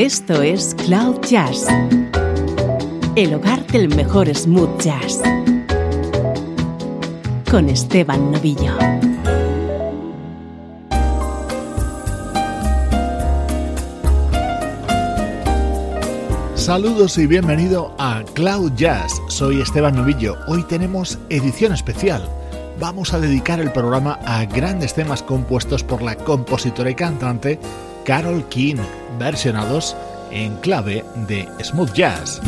Esto es Cloud Jazz, el hogar del mejor smooth jazz, con Esteban Novillo. Saludos y bienvenido a Cloud Jazz. Soy Esteban Novillo. Hoy tenemos edición especial. Vamos a dedicar el programa a grandes temas compuestos por la compositora y cantante Carol King, versionados en clave de smooth jazz.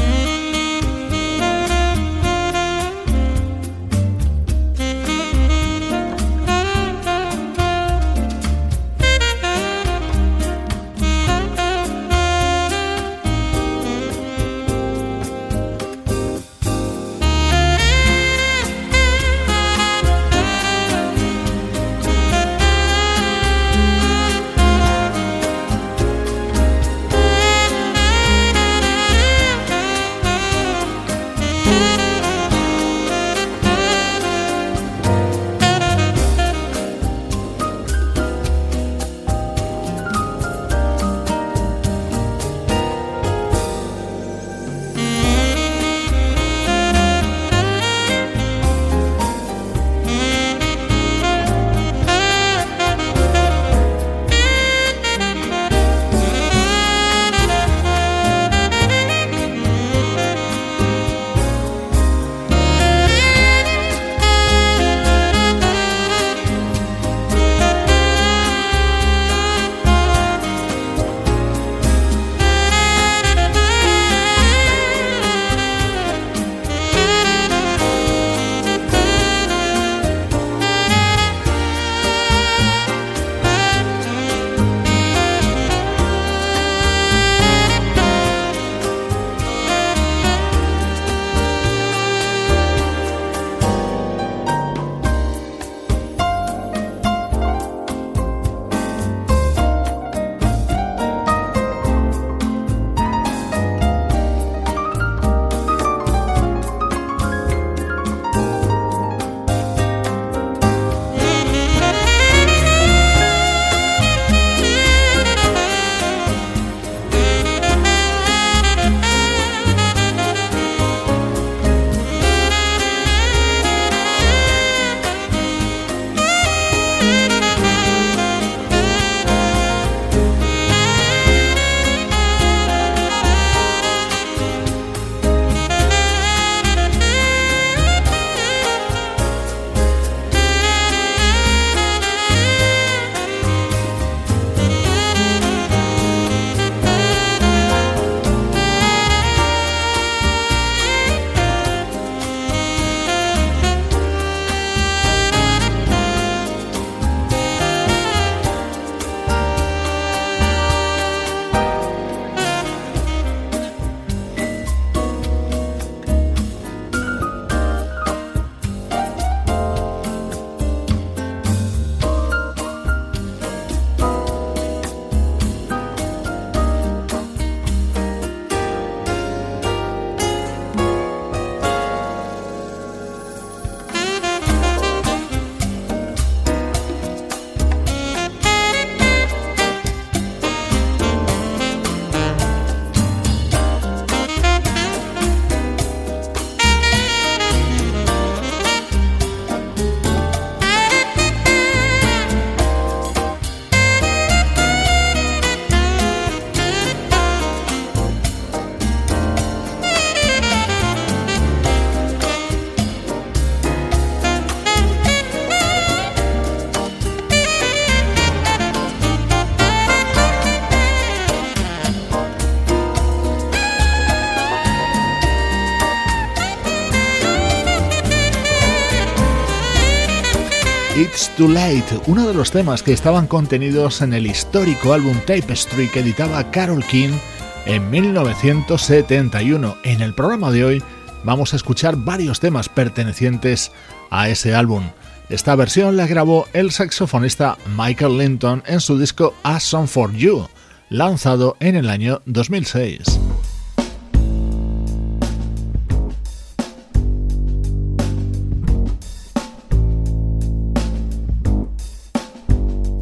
Too Late, uno de los temas que estaban contenidos en el histórico álbum Tapestry que editaba Carol King en 1971. En el programa de hoy vamos a escuchar varios temas pertenecientes a ese álbum. Esta versión la grabó el saxofonista Michael Linton en su disco A Song for You, lanzado en el año 2006.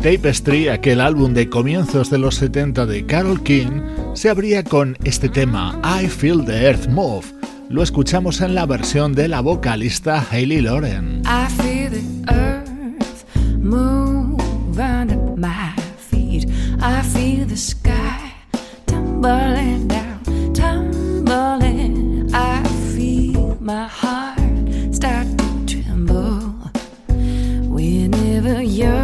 Tapestry, aquel álbum de comienzos de los 70 de Carol King, se abría con este tema I Feel the Earth Move. Lo escuchamos en la versión de la vocalista Hayley Lauren. I feel the earth move under my feet. I feel the sky tumbling down, tumbling. I feel my heart start to tremble whenever you're.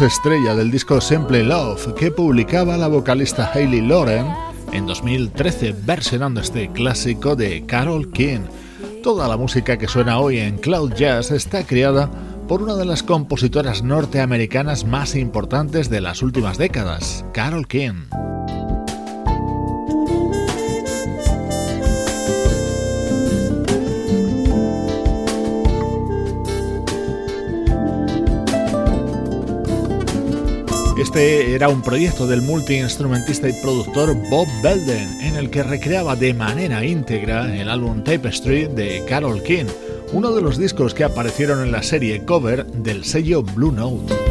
Estrella del disco Simple Love que publicaba la vocalista Hayley Lauren en 2013 versionando este clásico de Carol King. Toda la música que suena hoy en Cloud Jazz está creada por una de las compositoras norteamericanas más importantes de las últimas décadas, Carol King. Este era un proyecto del multiinstrumentista y productor Bob Belden, en el que recreaba de manera íntegra el álbum Tapestry de Carol King, uno de los discos que aparecieron en la serie cover del sello Blue Note.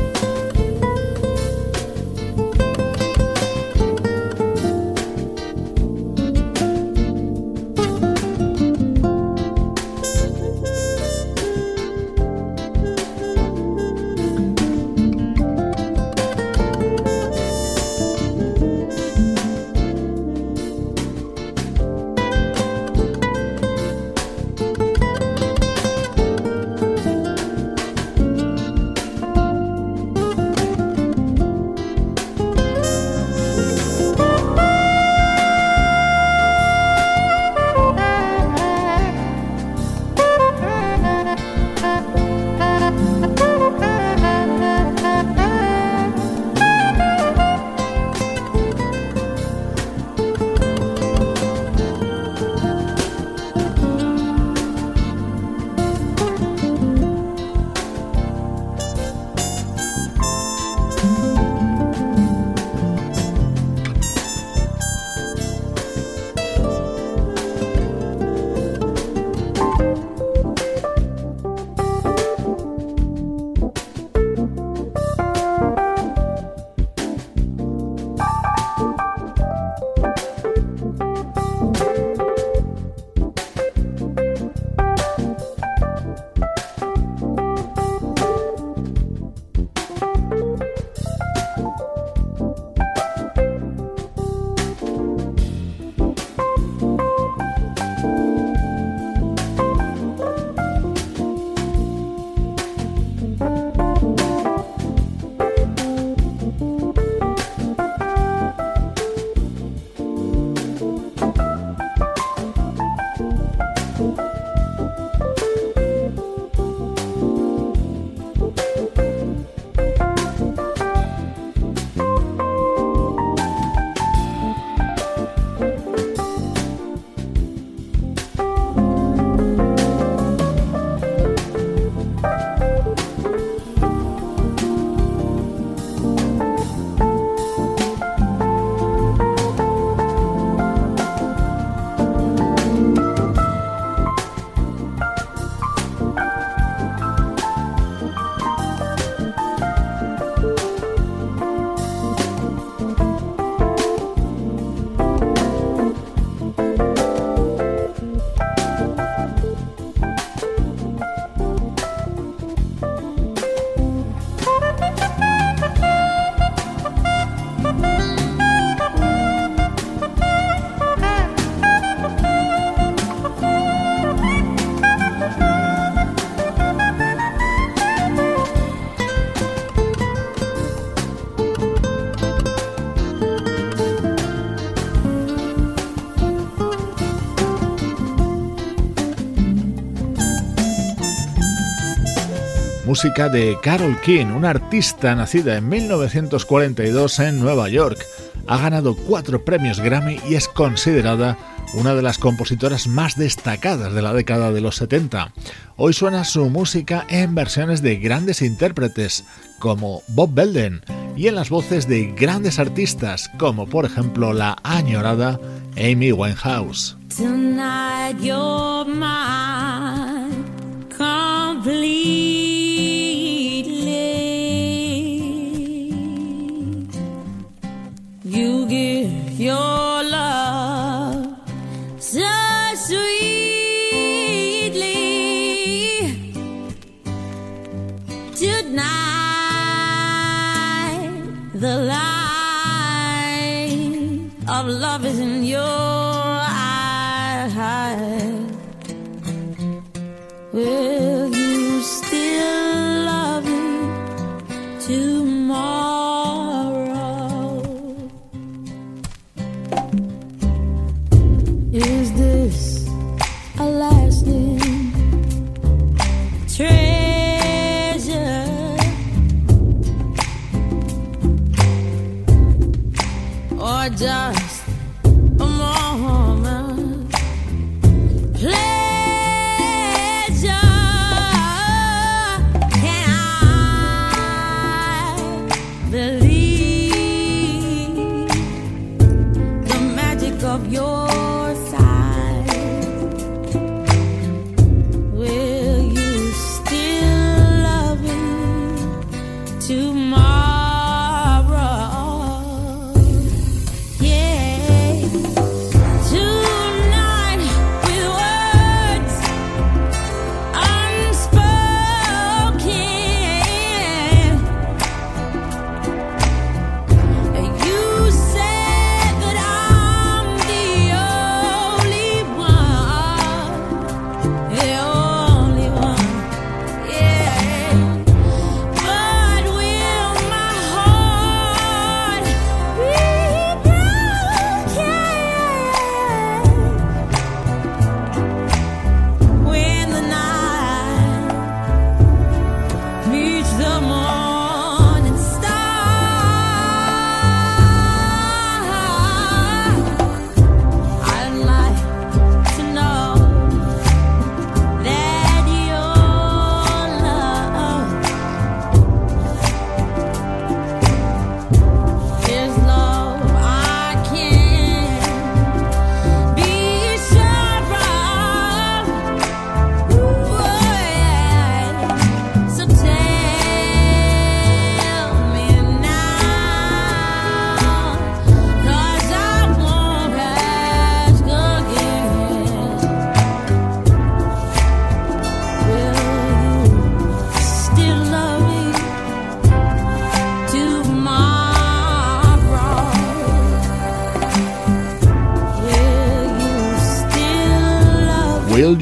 Música de Carol King, una artista nacida en 1942 en Nueva York. Ha ganado cuatro premios Grammy y es considerada una de las compositoras más destacadas de la década de los 70. Hoy suena su música en versiones de grandes intérpretes como Bob Belden y en las voces de grandes artistas como por ejemplo la añorada Amy Winehouse.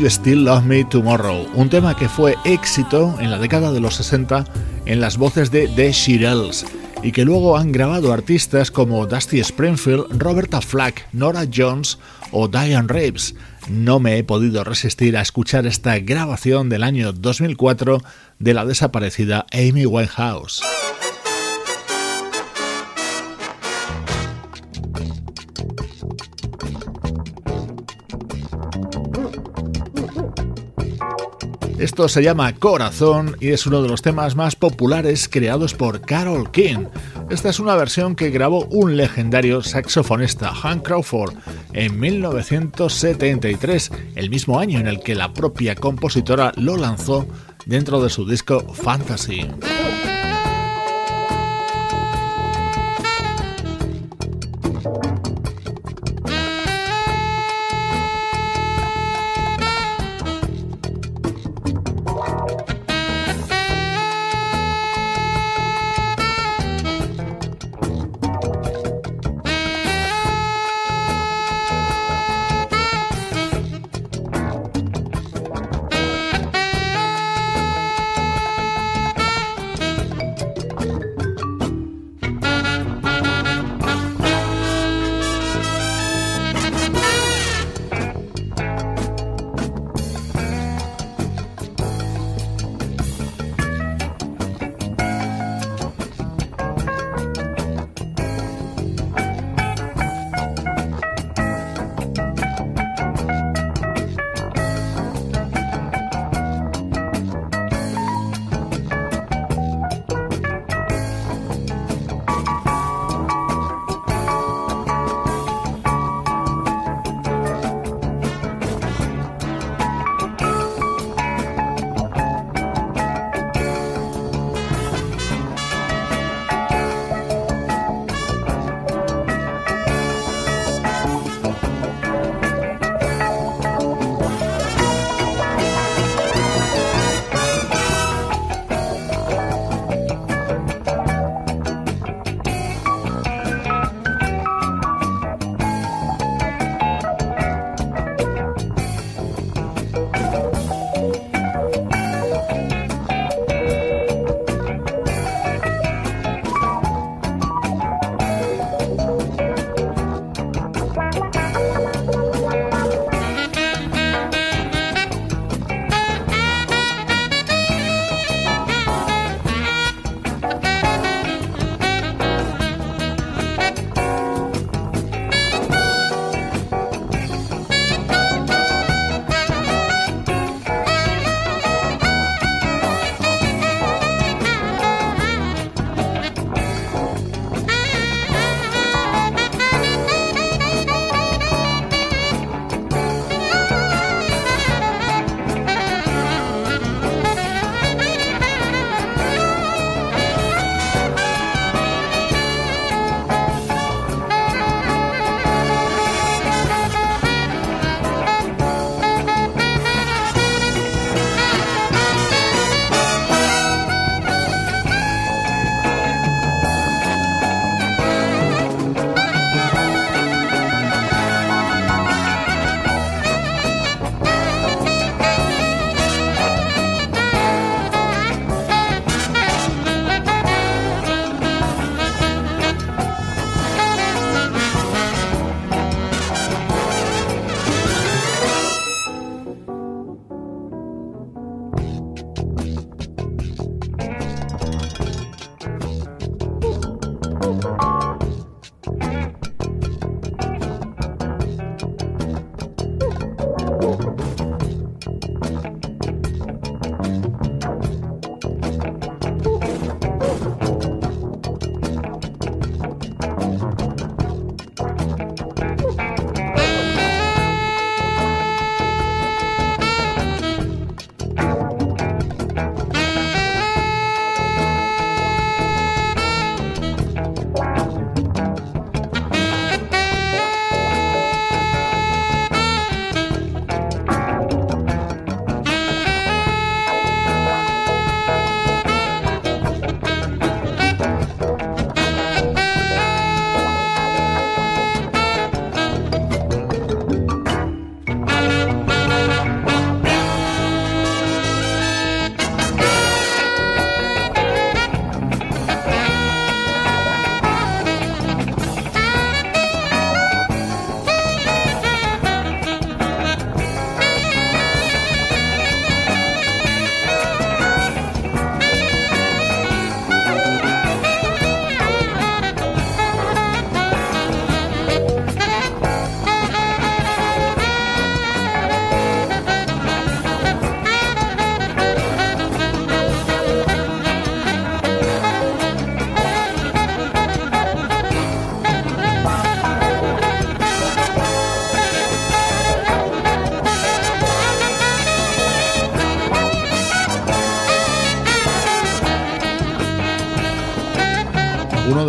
Still Love Me Tomorrow, un tema que fue éxito en la década de los 60 en las voces de The Shirelles y que luego han grabado artistas como Dusty Springfield, Roberta Flack, Nora Jones o Diane Reeves. No me he podido resistir a escuchar esta grabación del año 2004 de la desaparecida Amy Winehouse. Esto se llama Corazón y es uno de los temas más populares creados por Carol King. Esta es una versión que grabó un legendario saxofonista, Hank Crawford, en 1973, el mismo año en el que la propia compositora lo lanzó dentro de su disco Fantasy.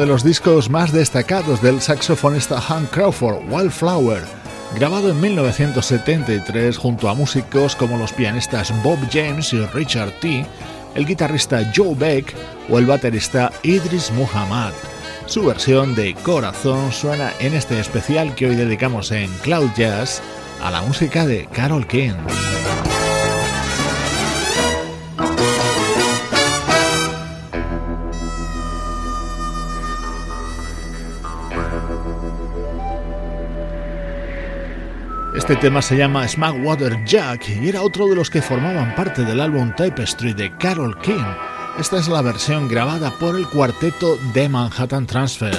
De los discos más destacados del saxofonista Hank Crawford, Wildflower, grabado en 1973 junto a músicos como los pianistas Bob James y Richard T., el guitarrista Joe Beck o el baterista Idris Muhammad. Su versión de Corazón suena en este especial que hoy dedicamos en Cloud Jazz a la música de Carol King. Este tema se llama Water Jack y era otro de los que formaban parte del álbum Tapestry de Carol King. Esta es la versión grabada por el cuarteto de Manhattan Transfer.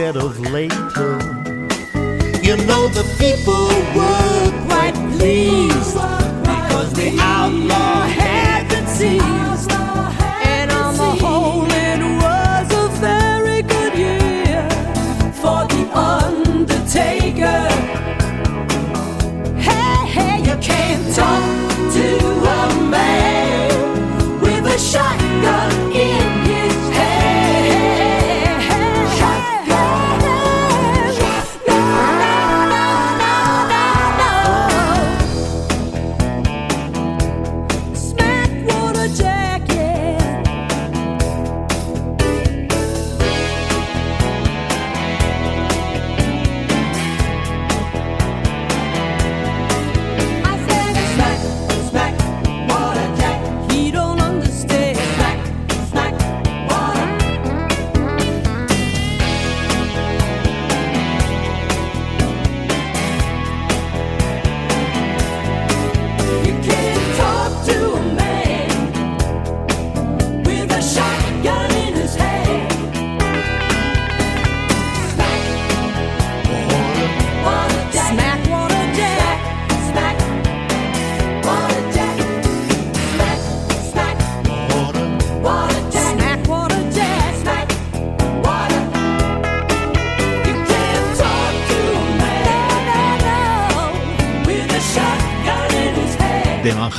Instead of later.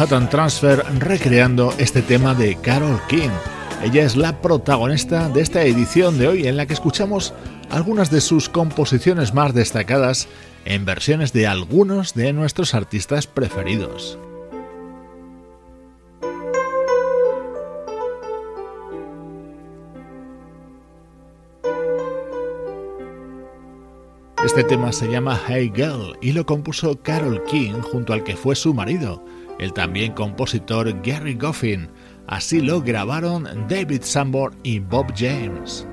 Manhattan Transfer recreando este tema de Carol King. Ella es la protagonista de esta edición de hoy en la que escuchamos algunas de sus composiciones más destacadas en versiones de algunos de nuestros artistas preferidos. Este tema se llama Hey Girl y lo compuso Carol King junto al que fue su marido, el también compositor Gary Goffin. Así lo grabaron David Sanborn y Bob James.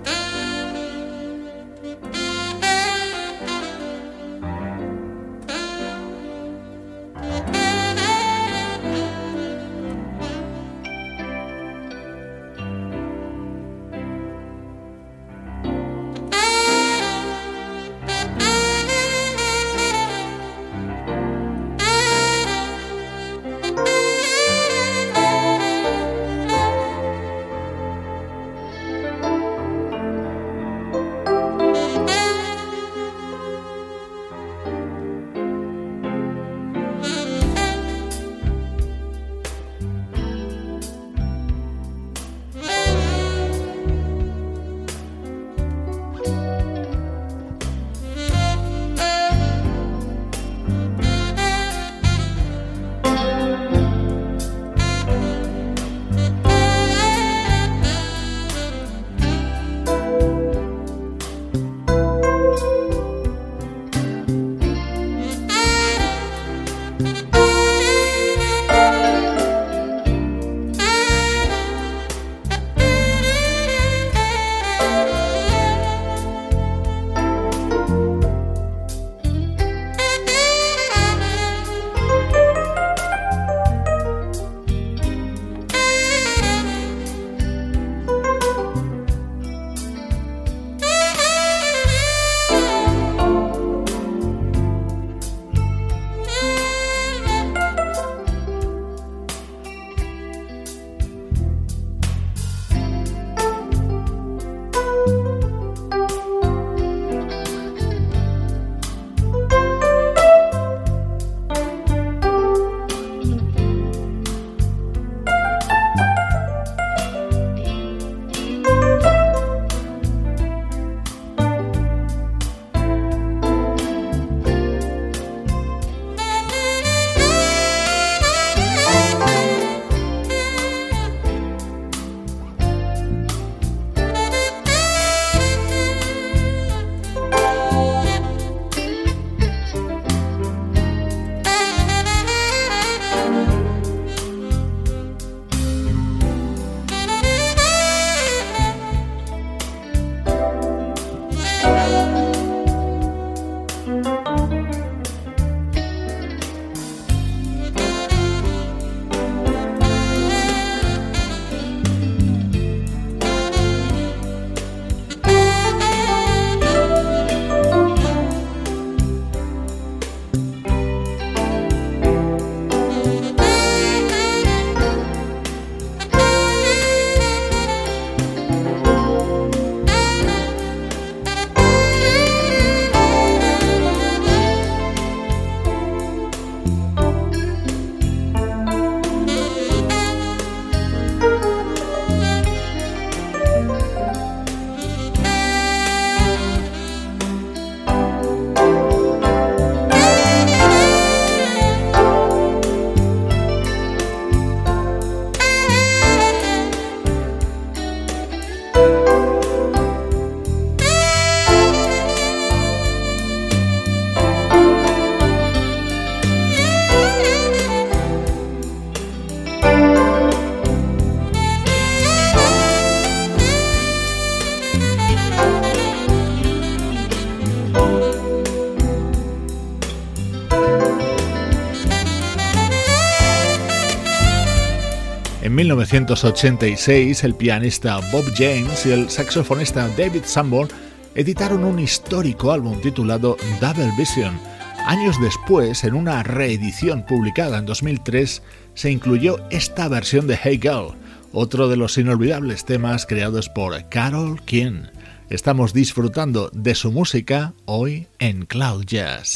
1986, el pianista Bob James y el saxofonista David Sanborn editaron un histórico álbum titulado Double Vision. Años después, en una reedición publicada en 2003, se incluyó esta versión de Hey Girl, otro de los inolvidables temas creados por Carol King. Estamos disfrutando de su música hoy en Cloud Jazz.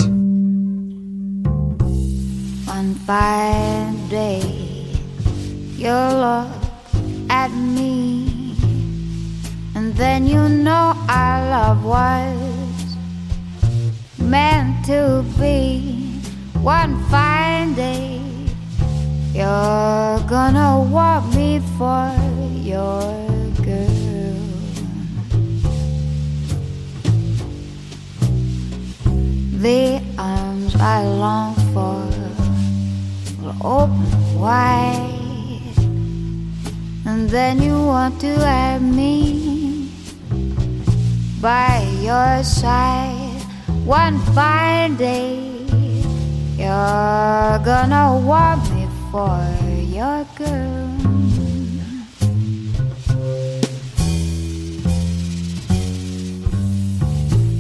You look at me, and then you know our love was meant to be. One fine day, you're gonna want me for your girl. The arms I long for will open wide, and then you want to have me by your side one fine day. You're gonna want me for your girl.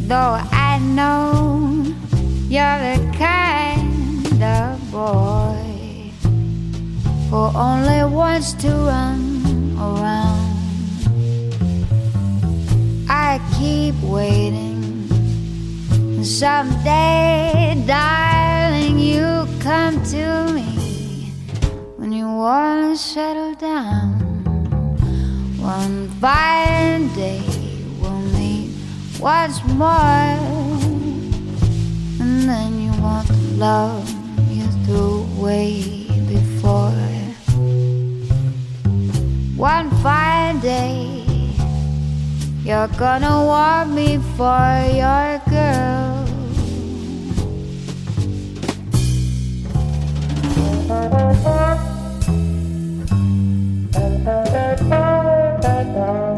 Though I know you're the kind of boy who only wants to run around. I keep waiting. Someday, darling, you come to me when you wanna settle down. One fine day we'll meet once more, and then you want to love you threw way before. One fine day. You're gonna want me for your girl. Though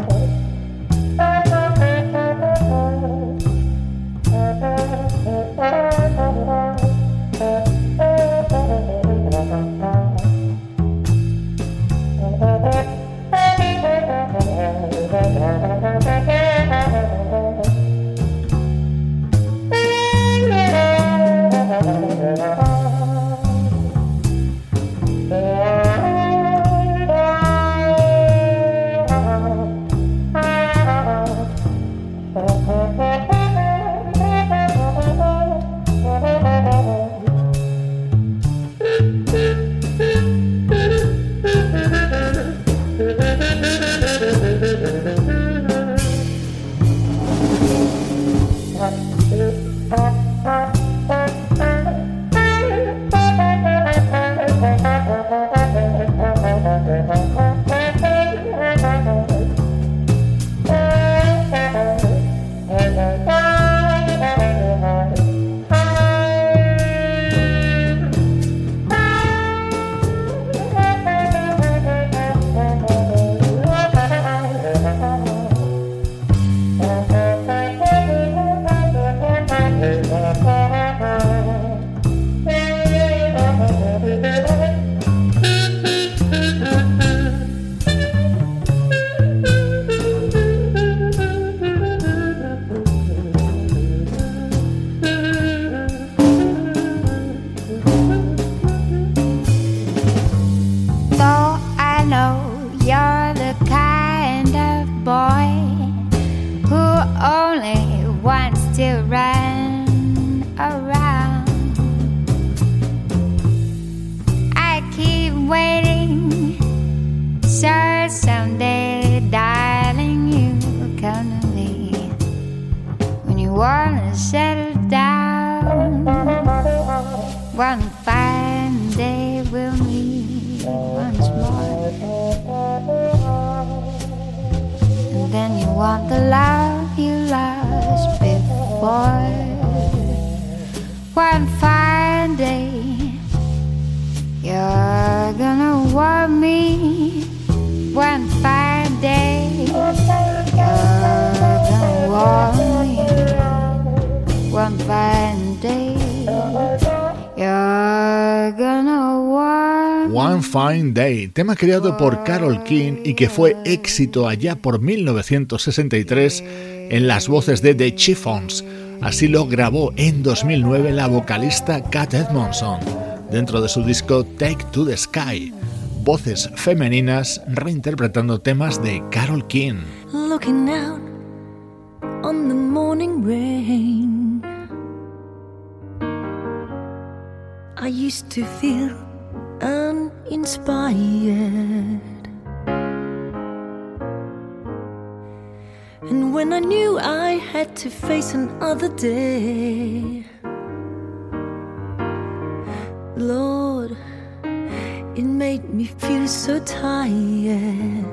tema creado por Carol King y que fue éxito allá por 1963 en las voces de The Chiffons. Así lo grabó en 2009 la vocalista Kat Edmondson dentro de su disco Take to the Sky. Voces femeninas reinterpretando temas de Carol King. looking out on the morning rain. I used to feel and. And when I knew I had to face another day, Lord, it made me feel so tired.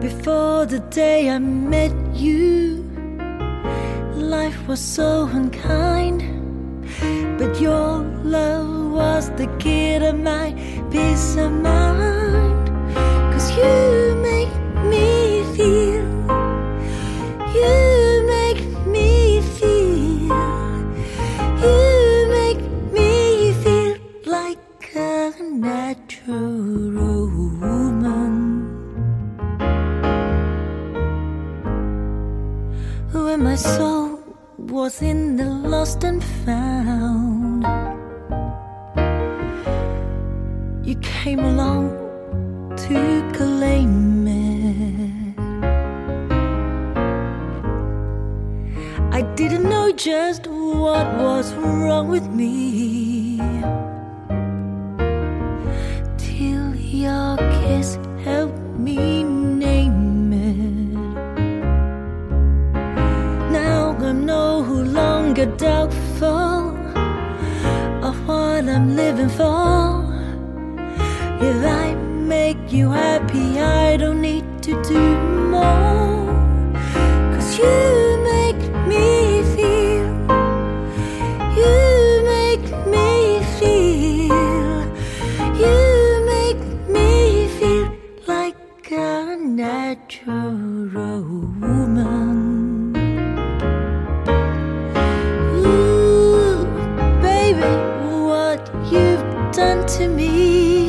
Before the day I met you, life was so unkind, but your love was the key to my peace of mind. Cause you make me feel. see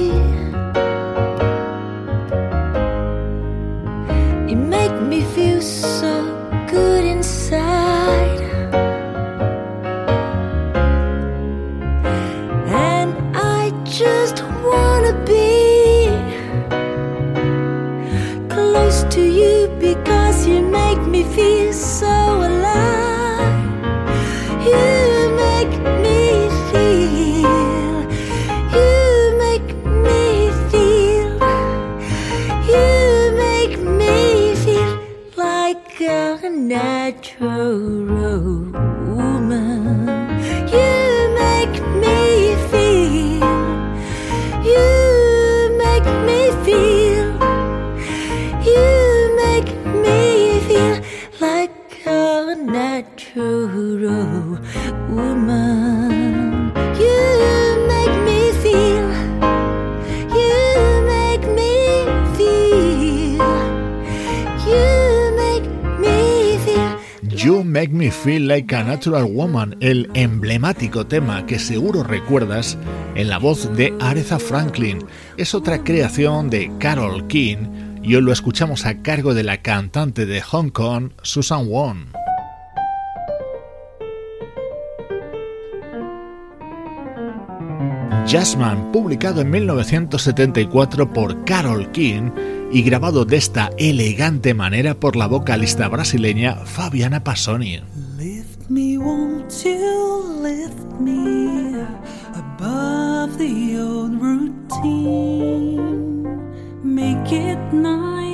Natural Woman, el emblemático tema que seguro recuerdas en la voz de Aretha Franklin. Es otra creación de Carol King y hoy lo escuchamos a cargo de la cantante de Hong Kong, Susan Wong. Jasmine, publicado en 1974 por Carol King y grabado de esta elegante manera por la vocalista brasileña Fabiana Passoni. me, won't you lift me above the old routine? Make it nice.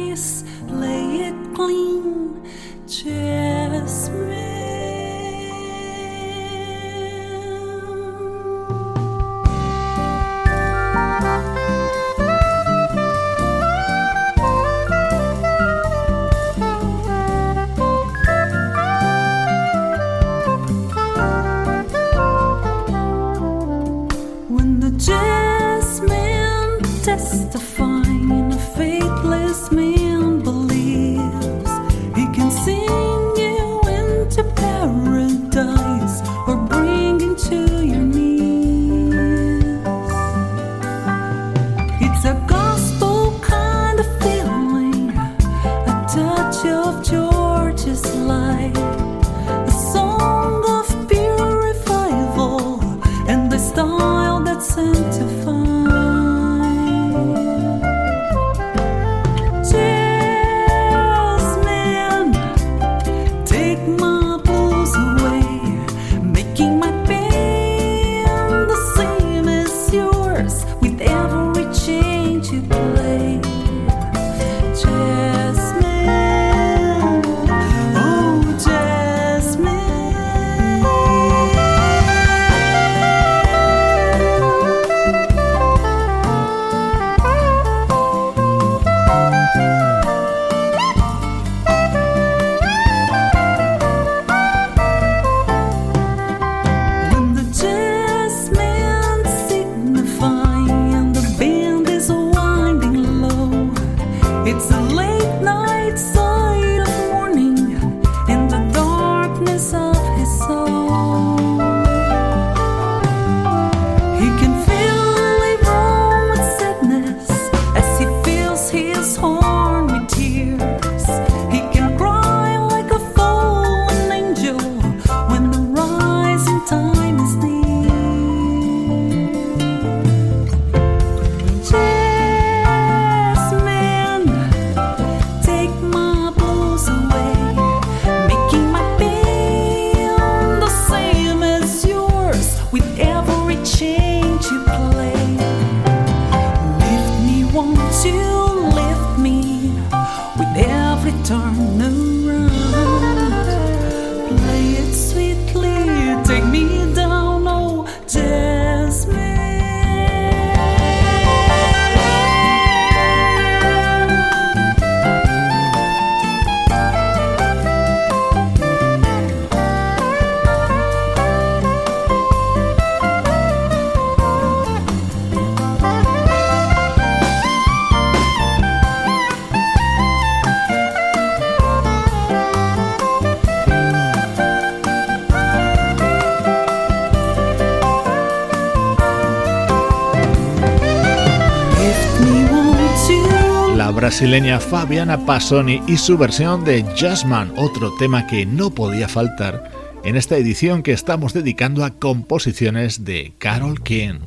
Brasileña Fabiana Passoni y su versión de Jazzman, otro tema que no podía faltar en esta edición que estamos dedicando a composiciones de Carol King.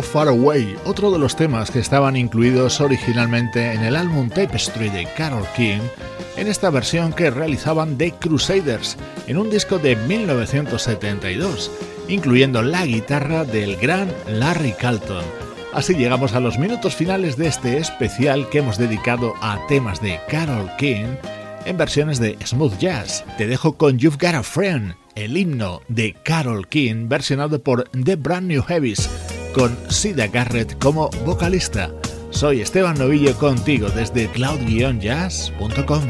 So Far Away, otro de los temas que estaban incluidos originalmente en el álbum Tapestry de Carol King, en esta versión que realizaban The Crusaders en un disco de 1972, incluyendo la guitarra del gran Larry Calton. Así llegamos a los minutos finales de este especial que hemos dedicado a temas de Carol King en versiones de smooth jazz. Te dejo con You've Got a Friend, el himno de Carol King versionado por The Brand New Heavies con Sida Garrett como vocalista. Soy Esteban Novillo contigo desde cloud-jazz.com.